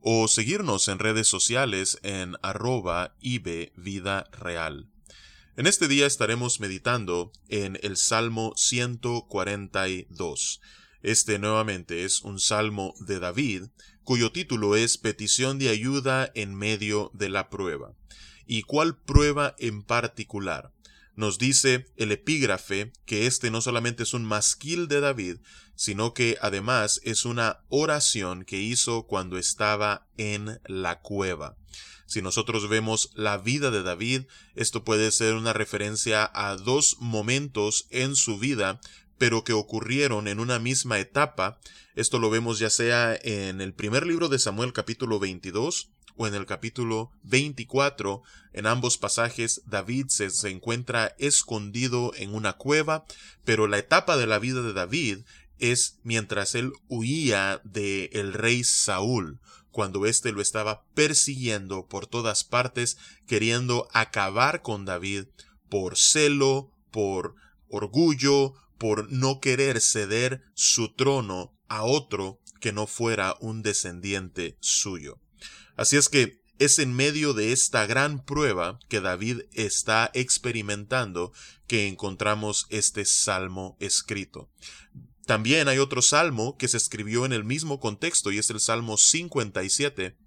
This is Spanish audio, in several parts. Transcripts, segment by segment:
o seguirnos en redes sociales en arroba Vida Real. En este día estaremos meditando en el Salmo 142. Este nuevamente es un salmo de David, cuyo título es Petición de ayuda en medio de la prueba. ¿Y cuál prueba en particular? Nos dice el epígrafe que este no solamente es un masquil de David, sino que además es una oración que hizo cuando estaba en la cueva. Si nosotros vemos la vida de David, esto puede ser una referencia a dos momentos en su vida, pero que ocurrieron en una misma etapa. Esto lo vemos ya sea en el primer libro de Samuel capítulo 22 o en el capítulo 24. En ambos pasajes David se, se encuentra escondido en una cueva, pero la etapa de la vida de David es mientras él huía de el rey Saúl cuando éste lo estaba persiguiendo por todas partes, queriendo acabar con David por celo, por orgullo, por no querer ceder su trono a otro que no fuera un descendiente suyo. Así es que es en medio de esta gran prueba que David está experimentando que encontramos este salmo escrito. También hay otro salmo que se escribió en el mismo contexto y es el Salmo 57.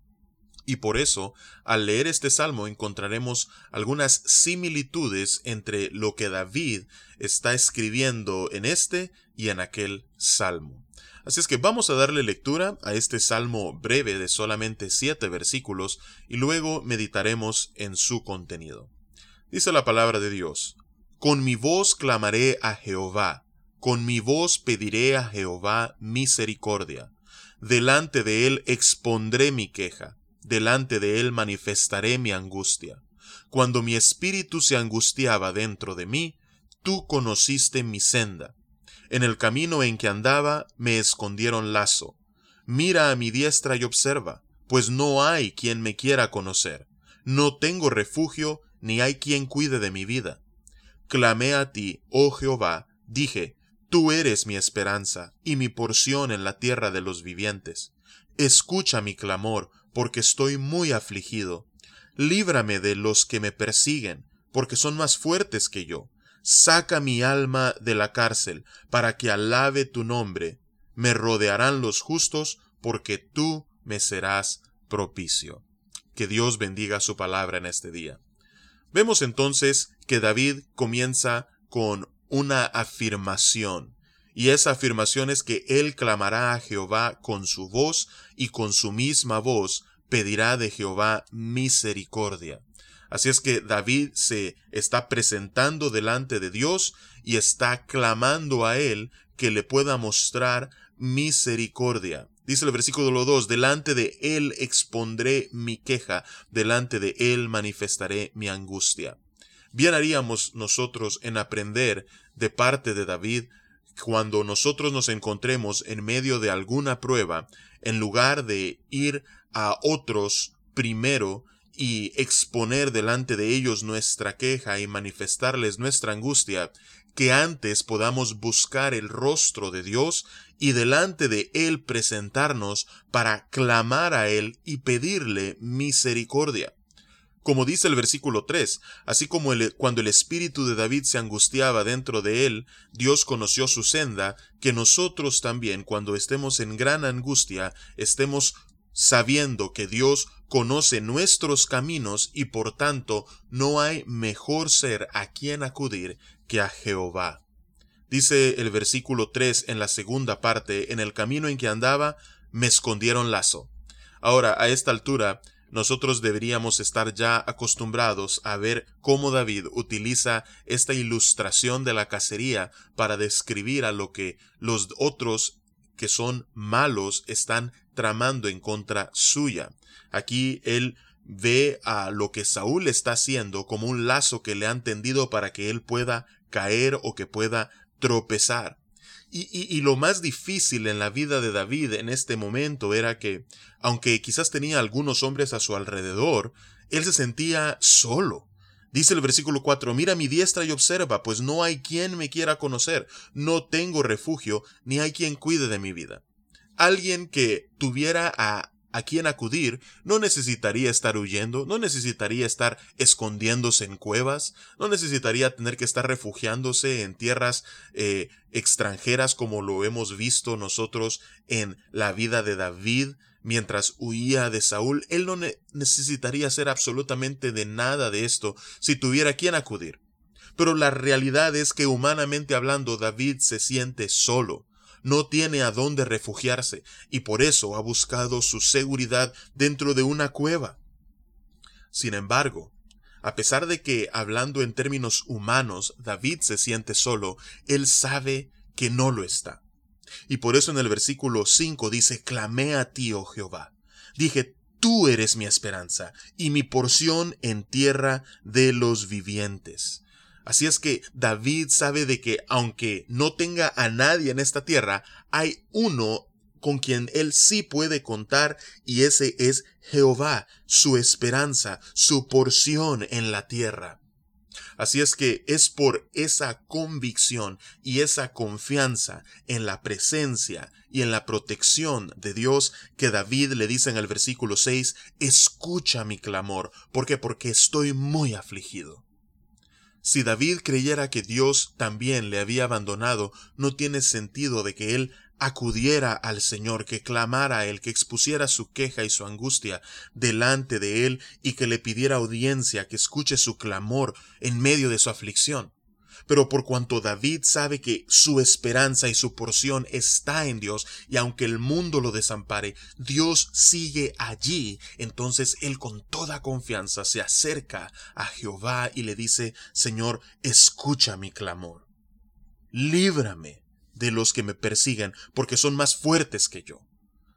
Y por eso, al leer este salmo encontraremos algunas similitudes entre lo que David está escribiendo en este y en aquel salmo. Así es que vamos a darle lectura a este salmo breve de solamente siete versículos y luego meditaremos en su contenido. Dice la palabra de Dios, Con mi voz clamaré a Jehová, con mi voz pediré a Jehová misericordia. Delante de él expondré mi queja, delante de él manifestaré mi angustia. Cuando mi espíritu se angustiaba dentro de mí, tú conociste mi senda. En el camino en que andaba me escondieron lazo. Mira a mi diestra y observa, pues no hay quien me quiera conocer. No tengo refugio, ni hay quien cuide de mi vida. Clamé a ti, oh Jehová, dije, Tú eres mi esperanza y mi porción en la tierra de los vivientes. Escucha mi clamor, porque estoy muy afligido. Líbrame de los que me persiguen, porque son más fuertes que yo. Saca mi alma de la cárcel, para que alabe tu nombre. Me rodearán los justos, porque tú me serás propicio. Que Dios bendiga su palabra en este día. Vemos entonces que David comienza con una afirmación. Y esa afirmación es que él clamará a Jehová con su voz y con su misma voz pedirá de Jehová misericordia. Así es que David se está presentando delante de Dios y está clamando a él que le pueda mostrar misericordia. Dice el versículo 2, delante de él expondré mi queja, delante de él manifestaré mi angustia. Bien haríamos nosotros en aprender de parte de David cuando nosotros nos encontremos en medio de alguna prueba, en lugar de ir a otros primero y exponer delante de ellos nuestra queja y manifestarles nuestra angustia, que antes podamos buscar el rostro de Dios y delante de Él presentarnos para clamar a Él y pedirle misericordia. Como dice el versículo 3, así como cuando el espíritu de David se angustiaba dentro de él, Dios conoció su senda, que nosotros también, cuando estemos en gran angustia, estemos sabiendo que Dios conoce nuestros caminos y por tanto no hay mejor ser a quien acudir que a Jehová. Dice el versículo 3 en la segunda parte, en el camino en que andaba, me escondieron lazo. Ahora, a esta altura, nosotros deberíamos estar ya acostumbrados a ver cómo David utiliza esta ilustración de la cacería para describir a lo que los otros que son malos están tramando en contra suya. Aquí él ve a lo que Saúl está haciendo como un lazo que le han tendido para que él pueda caer o que pueda tropezar. Y, y, lo más difícil en la vida de David en este momento era que, aunque quizás tenía algunos hombres a su alrededor, él se sentía solo. Dice el versículo 4, mira mi diestra y observa, pues no hay quien me quiera conocer, no tengo refugio, ni hay quien cuide de mi vida. Alguien que tuviera a a quien acudir, no necesitaría estar huyendo, no necesitaría estar escondiéndose en cuevas, no necesitaría tener que estar refugiándose en tierras eh, extranjeras como lo hemos visto nosotros en la vida de David mientras huía de Saúl. Él no necesitaría hacer absolutamente de nada de esto si tuviera a quien acudir. Pero la realidad es que humanamente hablando David se siente solo no tiene a dónde refugiarse y por eso ha buscado su seguridad dentro de una cueva. Sin embargo, a pesar de que, hablando en términos humanos, David se siente solo, él sabe que no lo está. Y por eso en el versículo 5 dice, Clamé a ti, oh Jehová. Dije, tú eres mi esperanza y mi porción en tierra de los vivientes. Así es que David sabe de que aunque no tenga a nadie en esta tierra, hay uno con quien él sí puede contar y ese es Jehová, su esperanza, su porción en la tierra. Así es que es por esa convicción y esa confianza en la presencia y en la protección de Dios que David le dice en el versículo 6, escucha mi clamor. ¿Por qué? Porque estoy muy afligido. Si David creyera que Dios también le había abandonado, no tiene sentido de que él acudiera al Señor, que clamara a Él, que expusiera su queja y su angustia delante de Él y que le pidiera audiencia, que escuche su clamor en medio de su aflicción. Pero por cuanto David sabe que su esperanza y su porción está en Dios, y aunque el mundo lo desampare, Dios sigue allí, entonces él con toda confianza se acerca a Jehová y le dice, Señor, escucha mi clamor. Líbrame de los que me persiguen, porque son más fuertes que yo.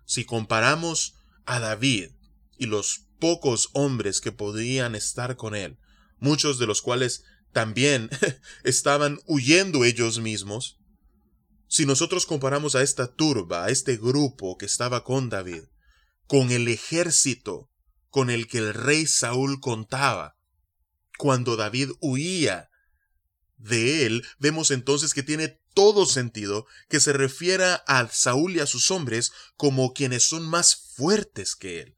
Si comparamos a David y los pocos hombres que podían estar con él, muchos de los cuales también estaban huyendo ellos mismos. Si nosotros comparamos a esta turba, a este grupo que estaba con David, con el ejército con el que el rey Saúl contaba, cuando David huía de él, vemos entonces que tiene todo sentido que se refiera a Saúl y a sus hombres como quienes son más fuertes que él.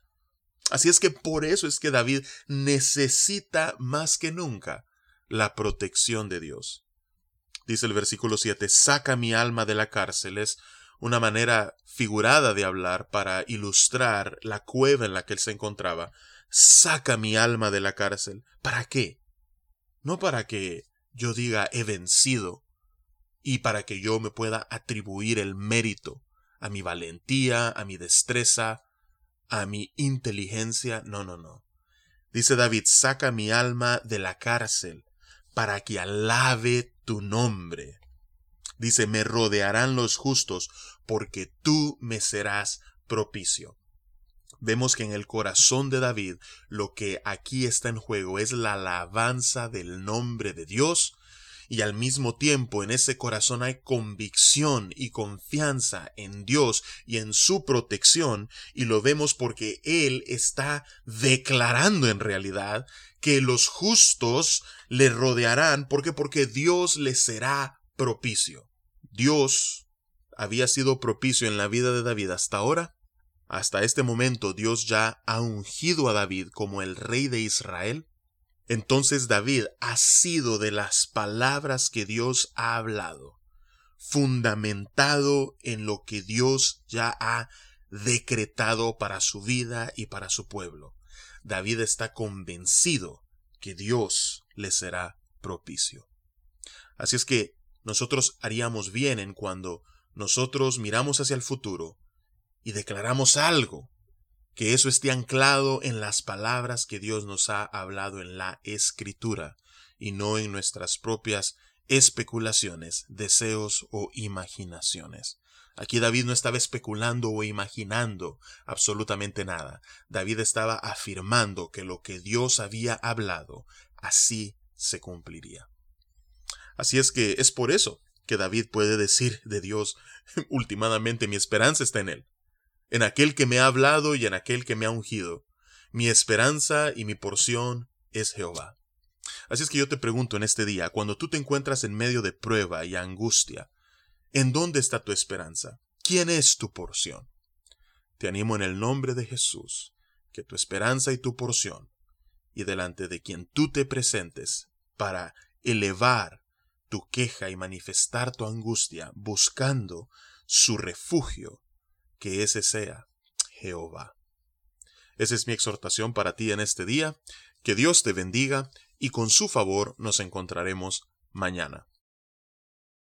Así es que por eso es que David necesita más que nunca la protección de Dios. Dice el versículo 7, saca mi alma de la cárcel. Es una manera figurada de hablar para ilustrar la cueva en la que él se encontraba. Saca mi alma de la cárcel. ¿Para qué? No para que yo diga he vencido y para que yo me pueda atribuir el mérito a mi valentía, a mi destreza, a mi inteligencia. No, no, no. Dice David, saca mi alma de la cárcel para que alabe tu nombre. Dice, me rodearán los justos, porque tú me serás propicio. Vemos que en el corazón de David lo que aquí está en juego es la alabanza del nombre de Dios y al mismo tiempo en ese corazón hay convicción y confianza en Dios y en su protección y lo vemos porque Él está declarando en realidad que los justos le rodearán porque porque Dios le será propicio. Dios había sido propicio en la vida de David hasta ahora. Hasta este momento Dios ya ha ungido a David como el rey de Israel entonces David ha sido de las palabras que Dios ha hablado, fundamentado en lo que Dios ya ha decretado para su vida y para su pueblo. David está convencido que Dios le será propicio. Así es que nosotros haríamos bien en cuando nosotros miramos hacia el futuro y declaramos algo que eso esté anclado en las palabras que Dios nos ha hablado en la escritura y no en nuestras propias especulaciones, deseos o imaginaciones. Aquí David no estaba especulando o imaginando absolutamente nada. David estaba afirmando que lo que Dios había hablado, así se cumpliría. Así es que es por eso que David puede decir de Dios, últimamente mi esperanza está en Él, en aquel que me ha hablado y en aquel que me ha ungido. Mi esperanza y mi porción es Jehová. Así es que yo te pregunto en este día, cuando tú te encuentras en medio de prueba y angustia, ¿En dónde está tu esperanza? ¿Quién es tu porción? Te animo en el nombre de Jesús, que tu esperanza y tu porción, y delante de quien tú te presentes para elevar tu queja y manifestar tu angustia, buscando su refugio, que ese sea Jehová. Esa es mi exhortación para ti en este día. Que Dios te bendiga y con su favor nos encontraremos mañana.